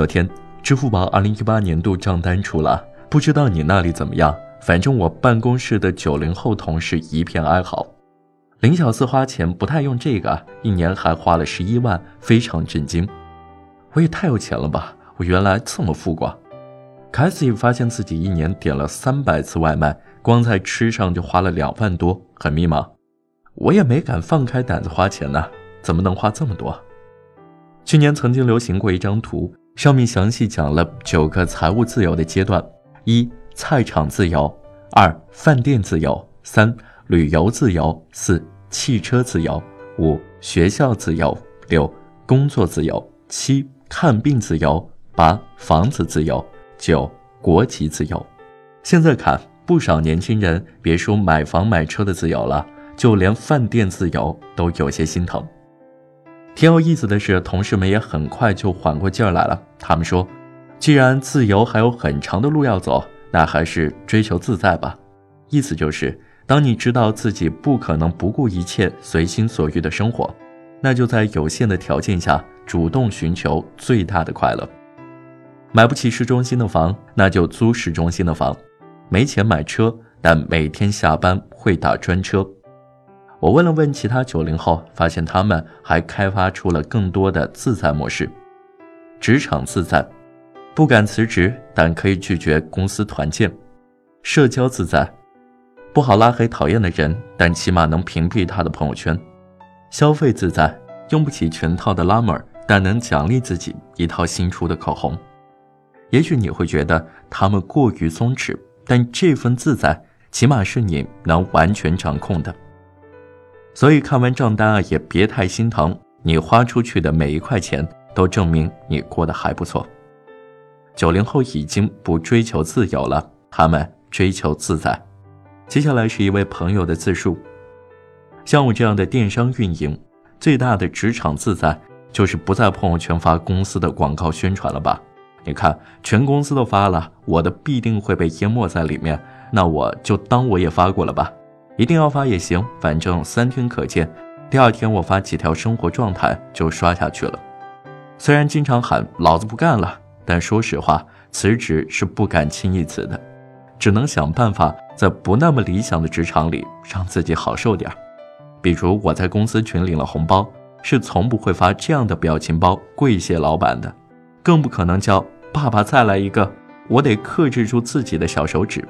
昨天，支付宝二零一八年度账单出了，不知道你那里怎么样？反正我办公室的九零后同事一片哀嚎。林小四花钱不太用这个，一年还花了十一万，非常震惊。我也太有钱了吧！我原来这么富过。凯西发现自己一年点了三百次外卖，光在吃上就花了两万多，很迷茫。我也没敢放开胆子花钱呢，怎么能花这么多？去年曾经流行过一张图。上面详细讲了九个财务自由的阶段：一、菜场自由；二、饭店自由；三、旅游自由；四、汽车自由；五、学校自由；六、工作自由；七、看病自由；八、房子自由；九、国籍自由。现在看，不少年轻人别说买房买车的自由了，就连饭店自由都有些心疼。挺有意思的是，同事们也很快就缓过劲儿来了。他们说：“既然自由还有很长的路要走，那还是追求自在吧。”意思就是，当你知道自己不可能不顾一切、随心所欲的生活，那就在有限的条件下主动寻求最大的快乐。买不起市中心的房，那就租市中心的房；没钱买车，但每天下班会打专车。我问了问其他九零后，发现他们还开发出了更多的自在模式：职场自在，不敢辞职，但可以拒绝公司团建；社交自在，不好拉黑讨厌的人，但起码能屏蔽他的朋友圈；消费自在，用不起全套的拉美儿，但能奖励自己一套新出的口红。也许你会觉得他们过于松弛，但这份自在，起码是你能完全掌控的。所以看完账单啊，也别太心疼。你花出去的每一块钱，都证明你过得还不错。九零后已经不追求自由了，他们追求自在。接下来是一位朋友的自述：像我这样的电商运营，最大的职场自在就是不在朋友圈发公司的广告宣传了吧？你看，全公司都发了，我的必定会被淹没在里面，那我就当我也发过了吧。一定要发也行，反正三天可见。第二天我发几条生活状态就刷下去了。虽然经常喊老子不干了，但说实话，辞职是不敢轻易辞的，只能想办法在不那么理想的职场里让自己好受点。比如我在公司群领了红包，是从不会发这样的表情包跪谢老板的，更不可能叫爸爸再来一个，我得克制住自己的小手指。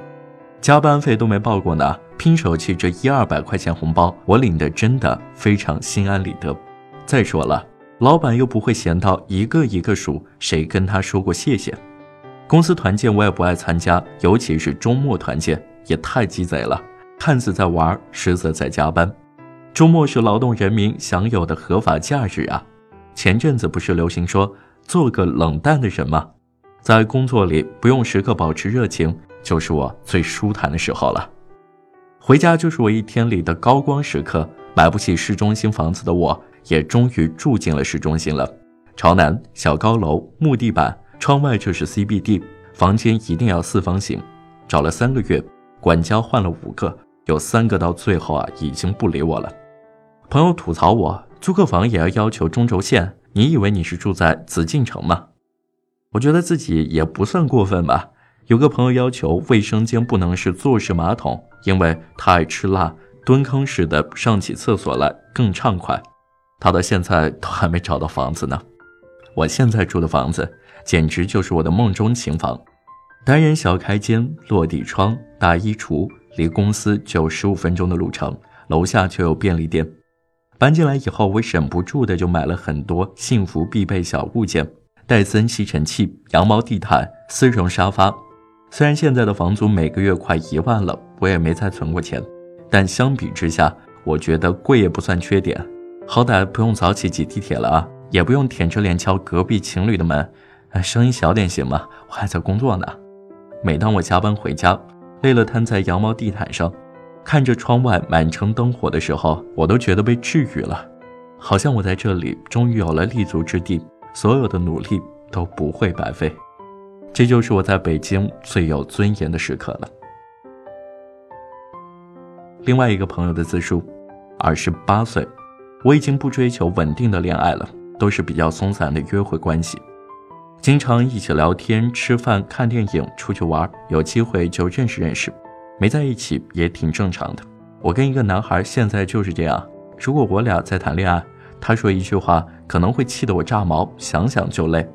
加班费都没报过呢，拼手气这一二百块钱红包，我领的真的非常心安理得。再说了，老板又不会闲到一个一个数，谁跟他说过谢谢？公司团建我也不爱参加，尤其是周末团建，也太鸡贼了，看似在玩，实则在加班。周末是劳动人民享有的合法假日啊！前阵子不是流行说做个冷淡的人吗？在工作里不用时刻保持热情。就是我最舒坦的时候了，回家就是我一天里的高光时刻。买不起市中心房子的我，也终于住进了市中心了。朝南小高楼，木地板，窗外就是 CBD，房间一定要四方形。找了三个月，管家换了五个，有三个到最后啊已经不理我了。朋友吐槽我租客房也要要求中轴线，你以为你是住在紫禁城吗？我觉得自己也不算过分吧。有个朋友要求卫生间不能是坐式马桶，因为他爱吃辣，蹲坑式的上起厕所来更畅快。他到现在都还没找到房子呢。我现在住的房子简直就是我的梦中情房，单人小开间，落地窗，大衣橱，离公司只有十五分钟的路程，楼下就有便利店。搬进来以后，我忍不住的就买了很多幸福必备小物件：戴森吸尘器、羊毛地毯、丝绒沙发。虽然现在的房租每个月快一万了，我也没再存过钱，但相比之下，我觉得贵也不算缺点，好歹不用早起挤地铁了啊，也不用舔着脸敲隔壁情侣的门，声音小点行吗？我还在工作呢。每当我加班回家，累了瘫在羊毛地毯上，看着窗外满城灯火的时候，我都觉得被治愈了，好像我在这里终于有了立足之地，所有的努力都不会白费。这就是我在北京最有尊严的时刻了。另外一个朋友的自述：二十八岁，我已经不追求稳定的恋爱了，都是比较松散的约会关系。经常一起聊天、吃饭、看电影、出去玩，有机会就认识认识，没在一起也挺正常的。我跟一个男孩现在就是这样，如果我俩在谈恋爱，他说一句话可能会气得我炸毛，想想就累。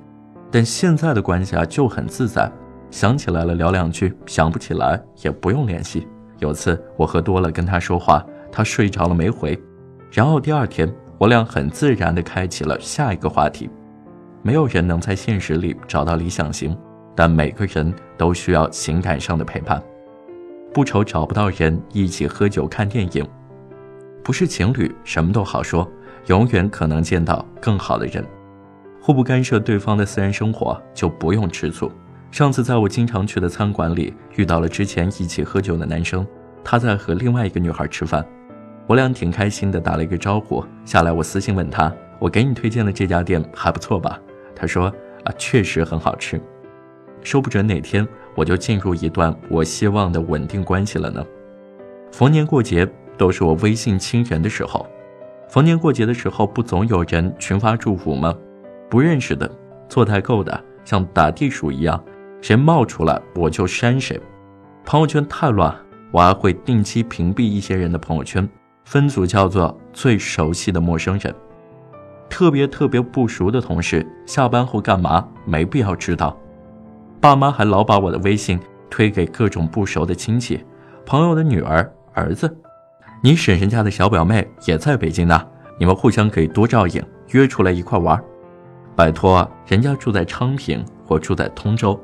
但现在的关系啊就很自在，想起来了聊两句，想不起来也不用联系。有次我喝多了跟他说话，他睡着了没回，然后第二天我俩很自然地开启了下一个话题。没有人能在现实里找到理想型，但每个人都需要情感上的陪伴。不愁找不到人一起喝酒看电影，不是情侣什么都好说，永远可能见到更好的人。互不干涉对方的私人生活，就不用吃醋。上次在我经常去的餐馆里遇到了之前一起喝酒的男生，他在和另外一个女孩吃饭，我俩挺开心的，打了一个招呼。下来我私信问他：“我给你推荐的这家店还不错吧？”他说啊，确实很好吃，说不准哪天我就进入一段我希望的稳定关系了呢。逢年过节都是我微信亲人的时候，逢年过节的时候不总有人群发祝福吗？不认识的、做代购的，像打地鼠一样，谁冒出来我就删谁。朋友圈太乱，我还会定期屏蔽一些人的朋友圈，分组叫做最熟悉的陌生人。特别特别不熟的同事下班后干嘛？没必要知道。爸妈还老把我的微信推给各种不熟的亲戚、朋友的女儿、儿子。你婶婶家的小表妹也在北京呢，你们互相可以多照应，约出来一块玩。拜托，人家住在昌平或住在通州，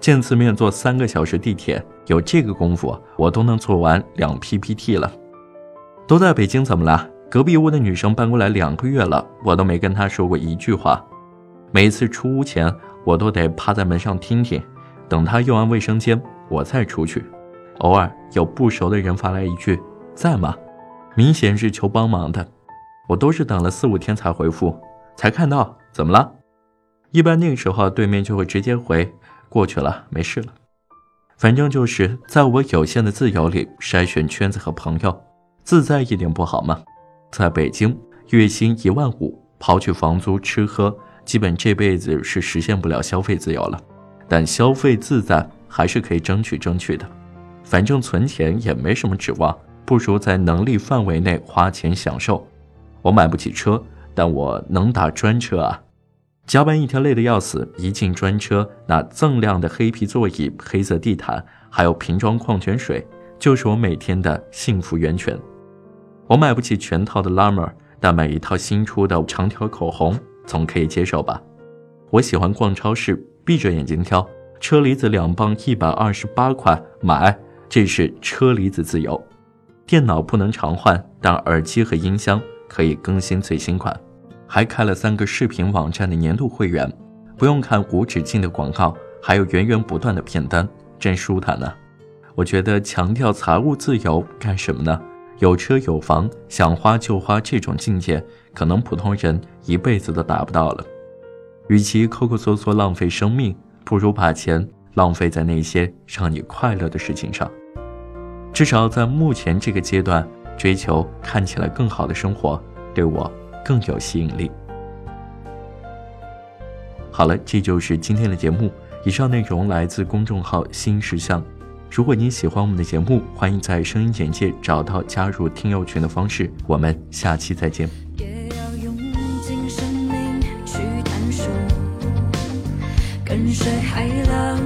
见次面坐三个小时地铁，有这个功夫，我都能做完两 PPT 了。都在北京怎么了？隔壁屋的女生搬过来两个月了，我都没跟她说过一句话。每次出屋前，我都得趴在门上听听，等她用完卫生间，我再出去。偶尔有不熟的人发来一句“在吗”，明显是求帮忙的，我都是等了四五天才回复，才看到怎么了。一般那个时候，对面就会直接回“过去了，没事了”。反正就是在我有限的自由里筛选圈子和朋友，自在一点不好吗？在北京，月薪一万五，刨去房租、吃喝，基本这辈子是实现不了消费自由了。但消费自在还是可以争取争取的。反正存钱也没什么指望，不如在能力范围内花钱享受。我买不起车，但我能打专车啊！加班一天累得要死，一进专车，那锃亮的黑皮座椅、黑色地毯，还有瓶装矿泉水，就是我每天的幸福源泉。我买不起全套的 Lamer，但买一套新出的长条口红总可以接受吧？我喜欢逛超市，闭着眼睛挑，车厘子两磅一百二十八块，买，这是车厘子自由。电脑不能常换，但耳机和音箱可以更新最新款。还开了三个视频网站的年度会员，不用看无止境的广告，还有源源不断的片单，真舒坦呢。我觉得强调财务自由干什么呢？有车有房，想花就花，这种境界可能普通人一辈子都达不到了。与其抠抠搜搜浪费生命，不如把钱浪费在那些让你快乐的事情上。至少在目前这个阶段，追求看起来更好的生活，对我更有吸引力。好了，这就是今天的节目。以上内容来自公众号“新石像”。如果您喜欢我们的节目，欢迎在声音简介找到加入听友群的方式。我们下期再见。跟随海浪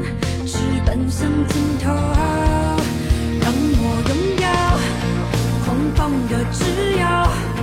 是奔向尽头，让我拥有放的自由。